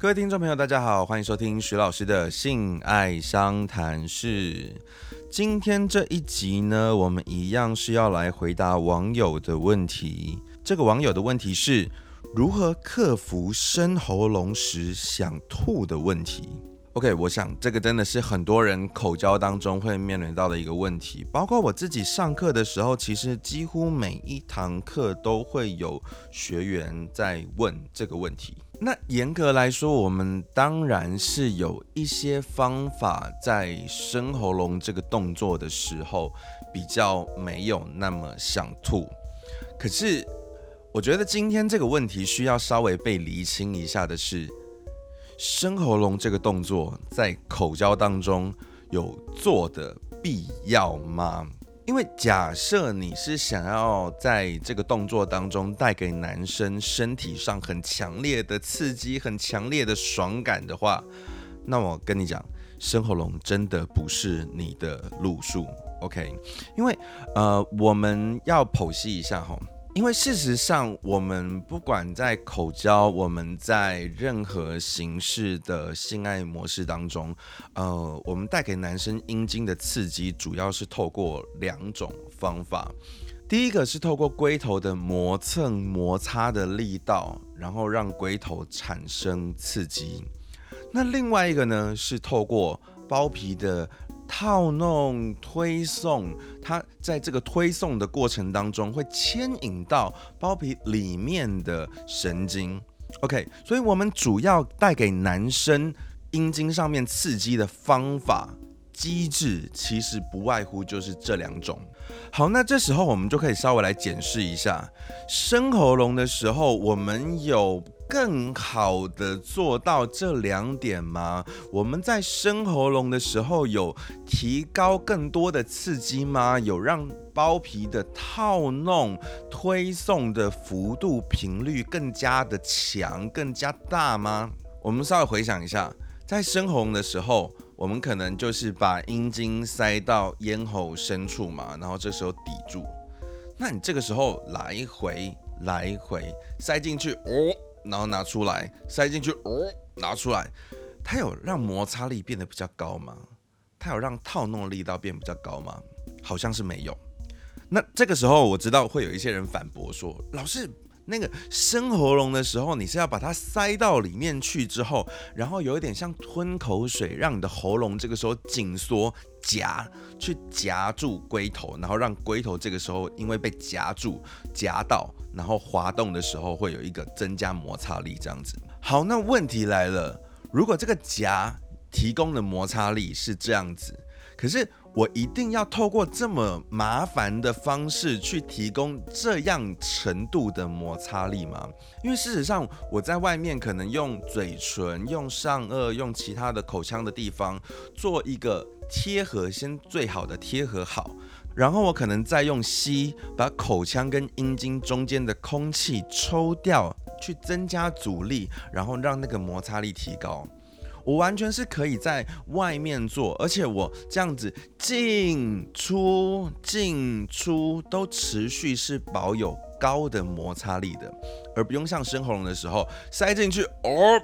各位听众朋友，大家好，欢迎收听徐老师的性爱商谈室。今天这一集呢，我们一样是要来回答网友的问题。这个网友的问题是如何克服生喉咙时想吐的问题。OK，我想这个真的是很多人口交当中会面临到的一个问题，包括我自己上课的时候，其实几乎每一堂课都会有学员在问这个问题。那严格来说，我们当然是有一些方法在生喉咙这个动作的时候比较没有那么想吐。可是，我觉得今天这个问题需要稍微被厘清一下的是。生喉咙这个动作在口交当中有做的必要吗？因为假设你是想要在这个动作当中带给男生身体上很强烈的刺激、很强烈的爽感的话，那我跟你讲，生喉咙真的不是你的路数。OK，因为呃，我们要剖析一下哈。因为事实上，我们不管在口交，我们在任何形式的性爱模式当中，呃，我们带给男生阴茎的刺激，主要是透过两种方法。第一个是透过龟头的磨蹭、摩擦的力道，然后让龟头产生刺激。那另外一个呢，是透过包皮的。套弄推送，它在这个推送的过程当中会牵引到包皮里面的神经。OK，所以我们主要带给男生阴茎上面刺激的方法机制，其实不外乎就是这两种。好，那这时候我们就可以稍微来检视一下，生喉咙的时候，我们有。更好的做到这两点吗？我们在生喉咙的时候有提高更多的刺激吗？有让包皮的套弄、推送的幅度、频率更加的强、更加大吗？我们稍微回想一下，在生喉咙的时候，我们可能就是把阴茎塞到咽喉深处嘛，然后这时候抵住。那你这个时候来回来回塞进去，哦。然后拿出来塞进去，哦，拿出来，它有让摩擦力变得比较高吗？它有让套弄力道变比较高吗？好像是没有。那这个时候我知道会有一些人反驳说，老师。那个生喉咙的时候，你是要把它塞到里面去之后，然后有一点像吞口水，让你的喉咙这个时候紧缩夹，去夹住龟头，然后让龟头这个时候因为被夹住夹到，然后滑动的时候会有一个增加摩擦力这样子。好，那问题来了，如果这个夹提供的摩擦力是这样子，可是。我一定要透过这么麻烦的方式去提供这样程度的摩擦力吗？因为事实上，我在外面可能用嘴唇、用上颚、用其他的口腔的地方做一个贴合，先最好的贴合好，然后我可能再用吸把口腔跟阴茎中间的空气抽掉，去增加阻力，然后让那个摩擦力提高。我完全是可以在外面做，而且我这样子进出进出都持续是保有高的摩擦力的，而不用像生喉咙的时候塞进去哦。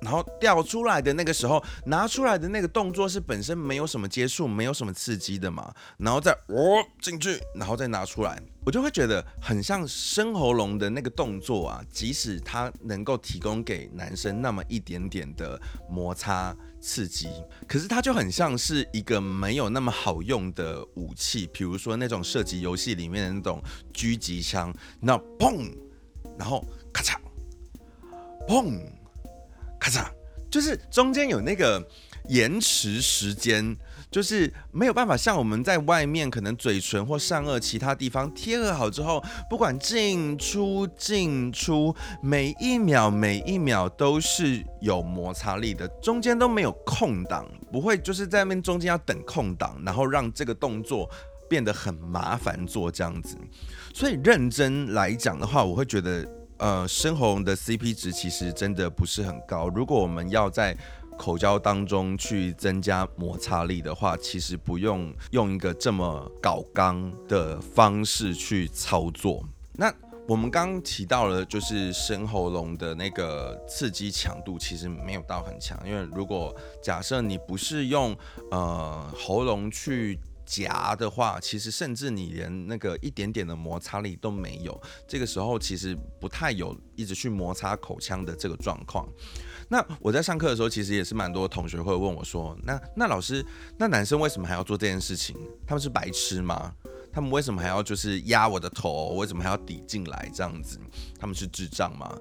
然后掉出来的那个时候，拿出来的那个动作是本身没有什么接触，没有什么刺激的嘛，然后再哦进去，然后再拿出来，我就会觉得很像生喉咙的那个动作啊。即使它能够提供给男生那么一点点的摩擦刺激，可是它就很像是一个没有那么好用的武器，比如说那种射击游戏里面的那种狙击枪，那砰，然后咔嚓，砰。咔嚓，就是中间有那个延迟时间，就是没有办法像我们在外面可能嘴唇或上颚其他地方贴合好之后，不管进出进出，每一秒每一秒都是有摩擦力的，中间都没有空档，不会就是在那边中间要等空档，然后让这个动作变得很麻烦做这样子。所以认真来讲的话，我会觉得。呃，深红的 CP 值其实真的不是很高。如果我们要在口交当中去增加摩擦力的话，其实不用用一个这么搞刚的方式去操作。那我们刚刚提到了，就是深喉咙的那个刺激强度其实没有到很强，因为如果假设你不是用呃喉咙去夹的话，其实甚至你连那个一点点的摩擦力都没有，这个时候其实不太有一直去摩擦口腔的这个状况。那我在上课的时候，其实也是蛮多同学会问我说：“那那老师，那男生为什么还要做这件事情？他们是白痴吗？他们为什么还要就是压我的头？为什么还要抵进来这样子？他们是智障吗？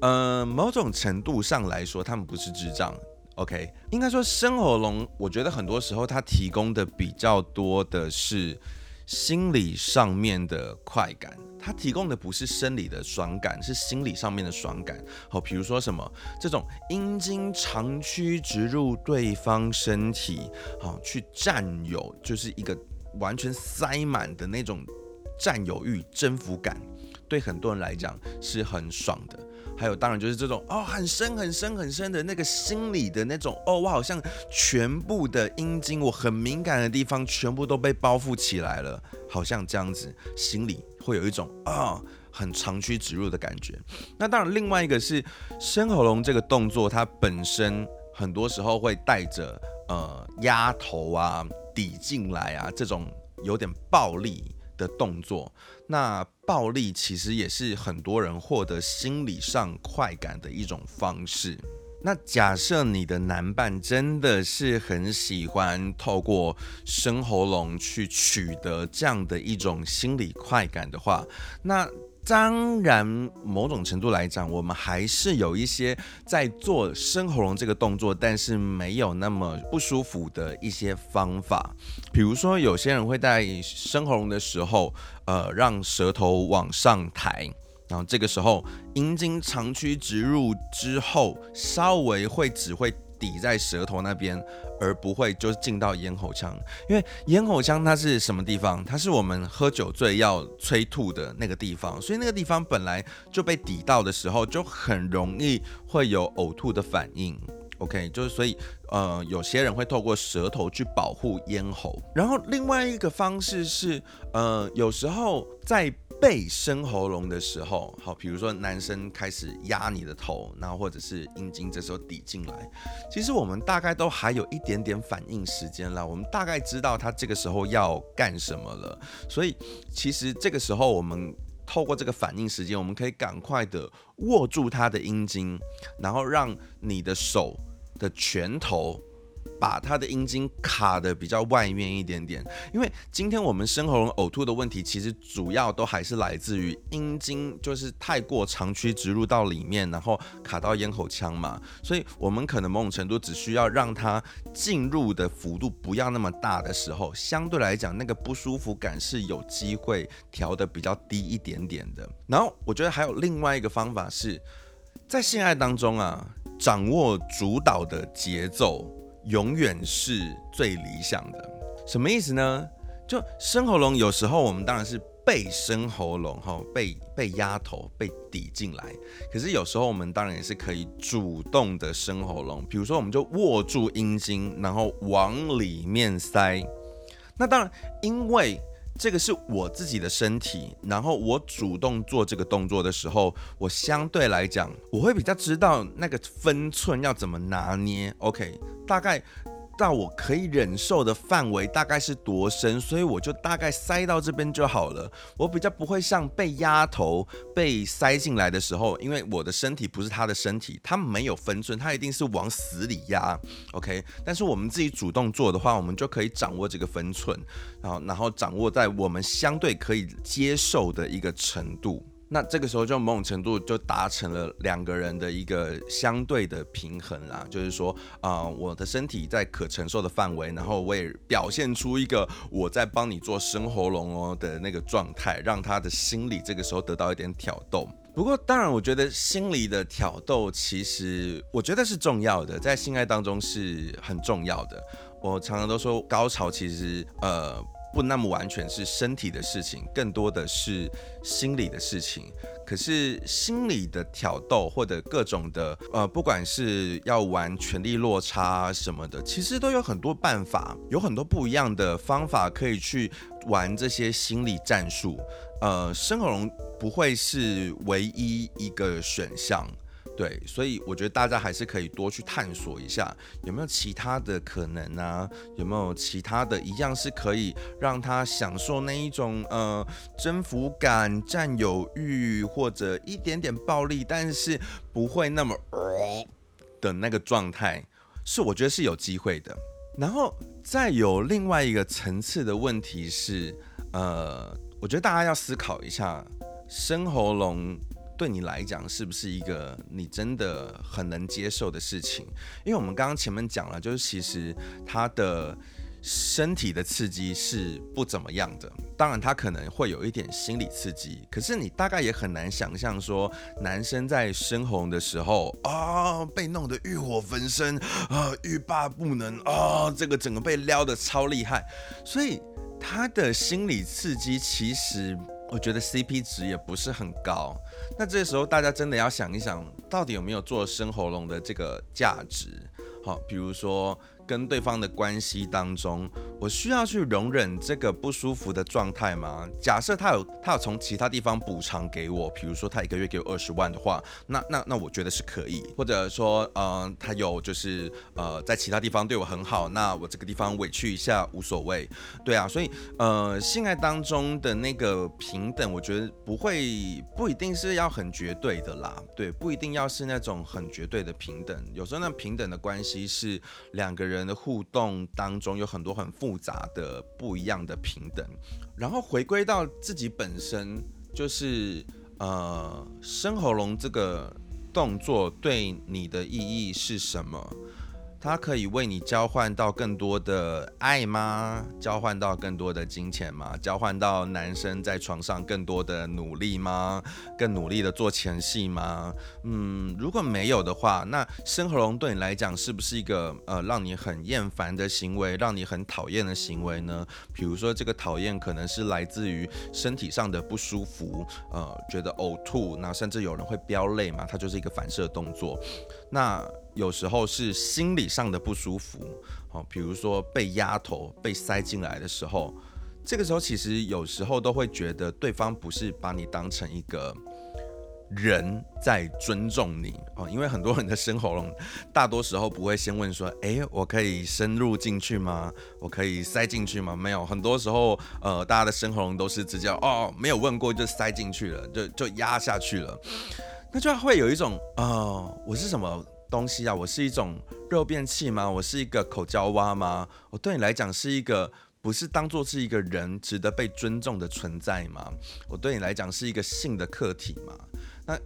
呃，某种程度上来说，他们不是智障。OK，应该说生喉咙，我觉得很多时候它提供的比较多的是心理上面的快感。”它提供的不是生理的爽感，是心理上面的爽感。好，比如说什么这种阴茎长驱直入对方身体，好去占有，就是一个完全塞满的那种占有欲、征服感，对很多人来讲是很爽的。还有，当然就是这种哦，很深很深很深的那个心里的那种哦，我好像全部的阴茎，我很敏感的地方全部都被包覆起来了，好像这样子，心里会有一种啊，很长驱直入的感觉。那当然，另外一个是深喉咙这个动作，它本身很多时候会带着呃压头啊、抵进来啊这种有点暴力。的动作，那暴力其实也是很多人获得心理上快感的一种方式。那假设你的男伴真的是很喜欢透过生喉咙去取得这样的一种心理快感的话，那。当然，某种程度来讲，我们还是有一些在做生喉咙这个动作，但是没有那么不舒服的一些方法。比如说，有些人会在生喉咙的时候，呃，让舌头往上抬，然后这个时候阴茎长驱直入之后，稍微会只会。抵在舌头那边，而不会就是进到咽喉腔，因为咽喉腔它是什么地方？它是我们喝酒醉要催吐的那个地方，所以那个地方本来就被抵到的时候，就很容易会有呕吐的反应。OK，就是所以呃，有些人会透过舌头去保护咽喉，然后另外一个方式是呃，有时候在。被生喉咙的时候，好，比如说男生开始压你的头，然后或者是阴茎这时候抵进来，其实我们大概都还有一点点反应时间了，我们大概知道他这个时候要干什么了，所以其实这个时候我们透过这个反应时间，我们可以赶快的握住他的阴茎，然后让你的手的拳头。把他的阴茎卡的比较外面一点点，因为今天我们生喉咙呕吐的问题，其实主要都还是来自于阴茎就是太过长驱直入到里面，然后卡到咽喉腔嘛，所以我们可能某种程度只需要让它进入的幅度不要那么大的时候，相对来讲那个不舒服感是有机会调的比较低一点点的。然后我觉得还有另外一个方法是在性爱当中啊，掌握主导的节奏。永远是最理想的，什么意思呢？就生喉咙，有时候我们当然是被生喉咙，哈，被被压头，被抵进来。可是有时候我们当然也是可以主动的生喉咙，比如说我们就握住阴茎，然后往里面塞。那当然，因为这个是我自己的身体，然后我主动做这个动作的时候，我相对来讲，我会比较知道那个分寸要怎么拿捏。OK，大概。到我可以忍受的范围大概是多深，所以我就大概塞到这边就好了。我比较不会像被压头被塞进来的时候，因为我的身体不是他的身体，他没有分寸，他一定是往死里压。OK，但是我们自己主动做的话，我们就可以掌握这个分寸，然后然后掌握在我们相对可以接受的一个程度。那这个时候就某种程度就达成了两个人的一个相对的平衡啦，就是说啊，我的身体在可承受的范围，然后我也表现出一个我在帮你做生喉咙哦的那个状态，让他的心理这个时候得到一点挑逗。不过当然，我觉得心理的挑逗其实我觉得是重要的，在性爱当中是很重要的。我常常都说，高潮其实呃。不那么完全是身体的事情，更多的是心理的事情。可是心理的挑逗或者各种的呃，不管是要玩权力落差什么的，其实都有很多办法，有很多不一样的方法可以去玩这些心理战术。呃，生火龙不会是唯一一个选项。对，所以我觉得大家还是可以多去探索一下，有没有其他的可能啊？有没有其他的一样是可以让他享受那一种呃征服感、占有欲或者一点点暴力，但是不会那么的那个状态，是我觉得是有机会的。然后再有另外一个层次的问题是，呃，我觉得大家要思考一下生喉咙。对你来讲，是不是一个你真的很能接受的事情？因为我们刚刚前面讲了，就是其实他的身体的刺激是不怎么样的，当然他可能会有一点心理刺激，可是你大概也很难想象说，男生在深红的时候啊，被弄得欲火焚身啊，欲罢不能啊，这个整个被撩的超厉害，所以他的心理刺激其实。我觉得 CP 值也不是很高，那这时候大家真的要想一想，到底有没有做生喉咙的这个价值？好，比如说。跟对方的关系当中，我需要去容忍这个不舒服的状态吗？假设他有他有从其他地方补偿给我，比如说他一个月给我二十万的话，那那那我觉得是可以。或者说，呃，他有就是呃在其他地方对我很好，那我这个地方委屈一下无所谓。对啊，所以呃性爱当中的那个平等，我觉得不会不一定是要很绝对的啦。对，不一定要是那种很绝对的平等。有时候那平等的关系是两个人。人的互动当中有很多很复杂的不一样的平等，然后回归到自己本身，就是呃，生喉咙这个动作对你的意义是什么？它可以为你交换到更多的爱吗？交换到更多的金钱吗？交换到男生在床上更多的努力吗？更努力的做前戏吗？嗯，如果没有的话，那生喉咙对你来讲是不是一个呃让你很厌烦的行为，让你很讨厌的行为呢？比如说这个讨厌可能是来自于身体上的不舒服，呃，觉得呕吐，那甚至有人会飙泪嘛，它就是一个反射动作。那有时候是心理上的不舒服，好，比如说被压头、被塞进来的时候，这个时候其实有时候都会觉得对方不是把你当成一个人在尊重你哦，因为很多人的生喉咙，大多时候不会先问说，哎，我可以深入进去吗？我可以塞进去吗？没有，很多时候，呃，大家的生喉咙都是直接哦，没有问过就塞进去了，就就压下去了，那就会有一种，哦，我是什么？东西啊，我是一种肉便器吗？我是一个口交蛙吗？我对你来讲是一个不是当做是一个人值得被尊重的存在吗？我对你来讲是一个性的客体吗？那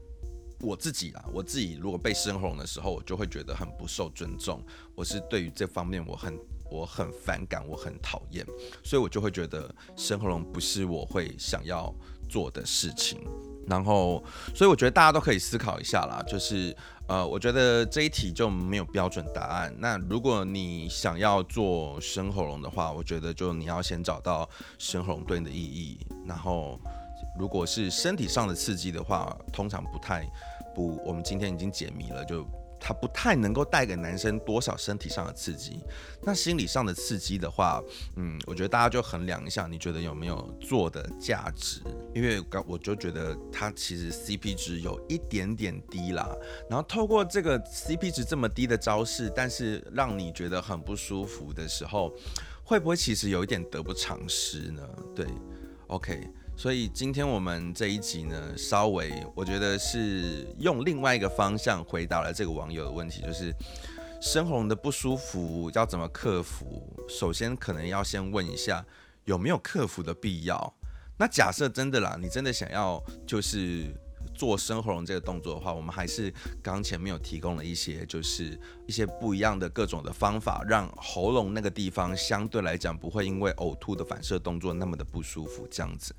我自己啊，我自己如果被生红的时候，我就会觉得很不受尊重。我是对于这方面我很我很反感，我很讨厌，所以我就会觉得生喉咙不是我会想要做的事情。然后，所以我觉得大家都可以思考一下啦，就是。呃，我觉得这一题就没有标准答案。那如果你想要做生喉咙的话，我觉得就你要先找到生喉咙对你的意义。然后，如果是身体上的刺激的话，通常不太不，我们今天已经解谜了，就。它不太能够带给男生多少身体上的刺激，那心理上的刺激的话，嗯，我觉得大家就衡量一下，你觉得有没有做的价值？因为刚我就觉得它其实 CP 值有一点点低啦。然后透过这个 CP 值这么低的招式，但是让你觉得很不舒服的时候，会不会其实有一点得不偿失呢？对，OK。所以今天我们这一集呢，稍微我觉得是用另外一个方向回答了这个网友的问题，就是生喉咙的不舒服要怎么克服？首先可能要先问一下有没有克服的必要。那假设真的啦，你真的想要就是做生喉咙这个动作的话，我们还是刚前面有提供了一些就是一些不一样的各种的方法，让喉咙那个地方相对来讲不会因为呕吐的反射动作那么的不舒服，这样子。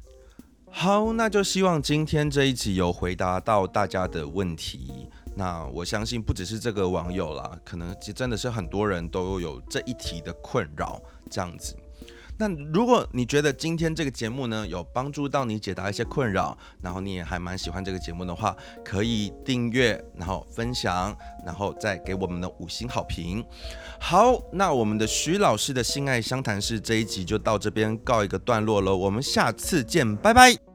好，那就希望今天这一集有回答到大家的问题。那我相信不只是这个网友啦，可能真的是很多人都有这一题的困扰，这样子。那如果你觉得今天这个节目呢有帮助到你解答一些困扰，然后你也还蛮喜欢这个节目的话，可以订阅，然后分享，然后再给我们的五星好评。好，那我们的徐老师的性爱相谈室这一集就到这边告一个段落了，我们下次见，拜拜。